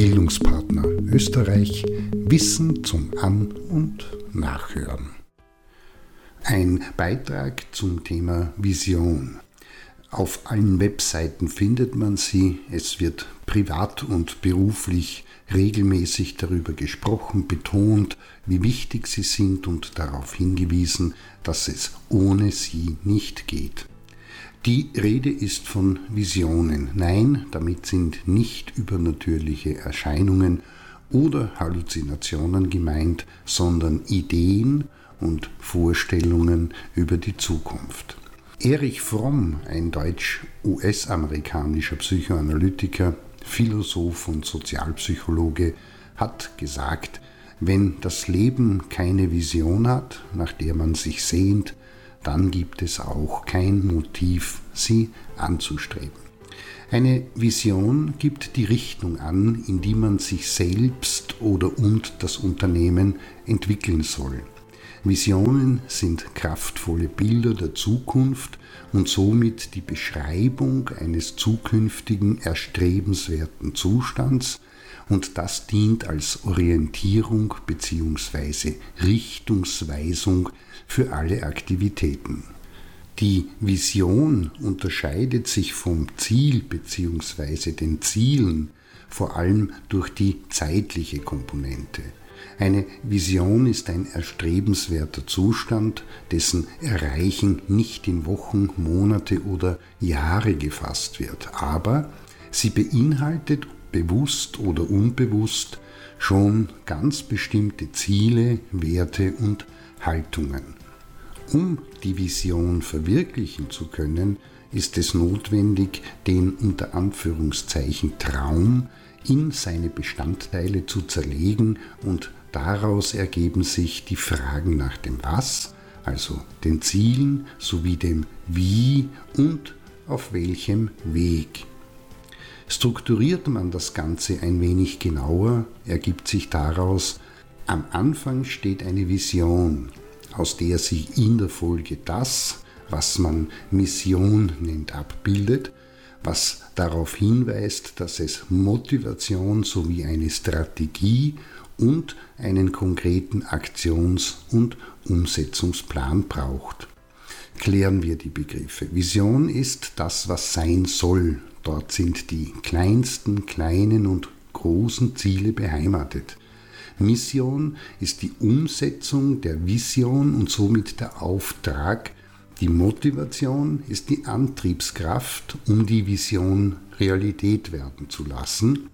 Bildungspartner Österreich Wissen zum An- und Nachhören. Ein Beitrag zum Thema Vision. Auf allen Webseiten findet man sie. Es wird privat und beruflich regelmäßig darüber gesprochen, betont, wie wichtig sie sind und darauf hingewiesen, dass es ohne sie nicht geht. Die Rede ist von Visionen. Nein, damit sind nicht übernatürliche Erscheinungen oder Halluzinationen gemeint, sondern Ideen und Vorstellungen über die Zukunft. Erich Fromm, ein deutsch-US-amerikanischer Psychoanalytiker, Philosoph und Sozialpsychologe, hat gesagt, wenn das Leben keine Vision hat, nach der man sich sehnt, dann gibt es auch kein Motiv, sie anzustreben. Eine Vision gibt die Richtung an, in die man sich selbst oder und das Unternehmen entwickeln soll. Visionen sind kraftvolle Bilder der Zukunft und somit die Beschreibung eines zukünftigen erstrebenswerten Zustands, und das dient als Orientierung bzw. Richtungsweisung für alle Aktivitäten. Die Vision unterscheidet sich vom Ziel bzw. den Zielen vor allem durch die zeitliche Komponente. Eine Vision ist ein erstrebenswerter Zustand, dessen Erreichen nicht in Wochen, Monate oder Jahre gefasst wird, aber sie beinhaltet bewusst oder unbewusst schon ganz bestimmte Ziele, Werte und Haltungen. Um die Vision verwirklichen zu können, ist es notwendig, den unter Anführungszeichen Traum in seine Bestandteile zu zerlegen und daraus ergeben sich die Fragen nach dem Was, also den Zielen sowie dem Wie und auf welchem Weg. Strukturiert man das Ganze ein wenig genauer, ergibt sich daraus, am Anfang steht eine Vision, aus der sich in der Folge das, was man Mission nennt, abbildet, was darauf hinweist, dass es Motivation sowie eine Strategie und einen konkreten Aktions- und Umsetzungsplan braucht. Klären wir die Begriffe. Vision ist das, was sein soll, Dort sind die kleinsten kleinen und großen Ziele beheimatet. Mission ist die Umsetzung der Vision und somit der Auftrag. Die Motivation ist die Antriebskraft, um die Vision Realität werden zu lassen.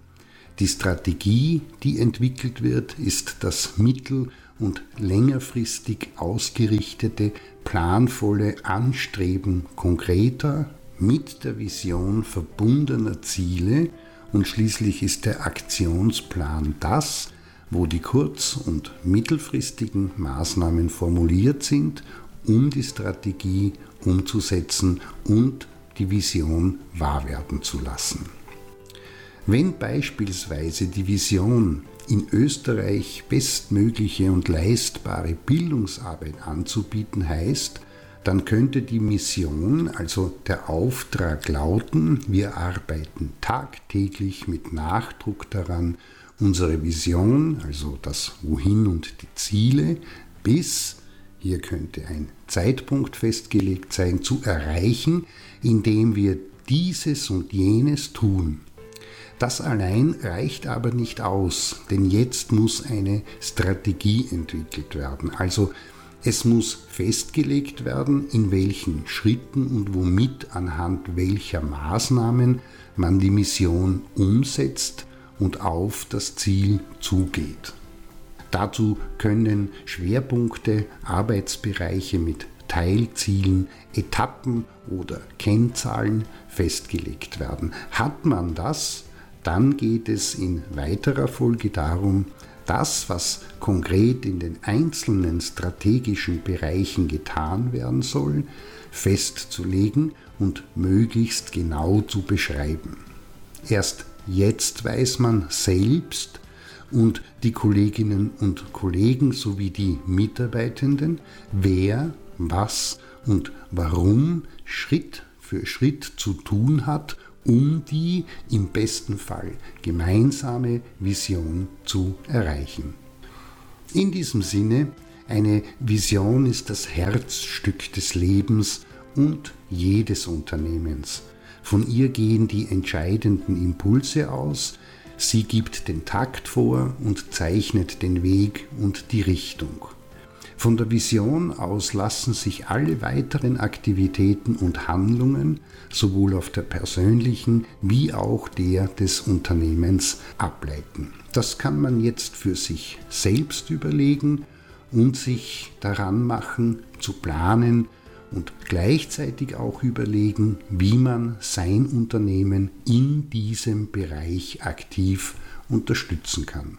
Die Strategie, die entwickelt wird, ist das mittel- und längerfristig ausgerichtete, planvolle Anstreben konkreter, mit der Vision verbundener Ziele und schließlich ist der Aktionsplan das, wo die kurz- und mittelfristigen Maßnahmen formuliert sind, um die Strategie umzusetzen und die Vision wahr werden zu lassen. Wenn beispielsweise die Vision in Österreich bestmögliche und leistbare Bildungsarbeit anzubieten heißt, dann könnte die Mission, also der Auftrag lauten, wir arbeiten tagtäglich mit Nachdruck daran, unsere Vision, also das Wohin und die Ziele, bis, hier könnte ein Zeitpunkt festgelegt sein, zu erreichen, indem wir dieses und jenes tun. Das allein reicht aber nicht aus, denn jetzt muss eine Strategie entwickelt werden, also es muss festgelegt werden, in welchen Schritten und womit anhand welcher Maßnahmen man die Mission umsetzt und auf das Ziel zugeht. Dazu können Schwerpunkte, Arbeitsbereiche mit Teilzielen, Etappen oder Kennzahlen festgelegt werden. Hat man das, dann geht es in weiterer Folge darum, das, was konkret in den einzelnen strategischen Bereichen getan werden soll, festzulegen und möglichst genau zu beschreiben. Erst jetzt weiß man selbst und die Kolleginnen und Kollegen sowie die Mitarbeitenden, wer, was und warum Schritt für Schritt zu tun hat, um die im besten Fall gemeinsame Vision zu erreichen. In diesem Sinne, eine Vision ist das Herzstück des Lebens und jedes Unternehmens. Von ihr gehen die entscheidenden Impulse aus, sie gibt den Takt vor und zeichnet den Weg und die Richtung. Von der Vision aus lassen sich alle weiteren Aktivitäten und Handlungen sowohl auf der persönlichen wie auch der des Unternehmens ableiten. Das kann man jetzt für sich selbst überlegen und sich daran machen, zu planen und gleichzeitig auch überlegen, wie man sein Unternehmen in diesem Bereich aktiv unterstützen kann.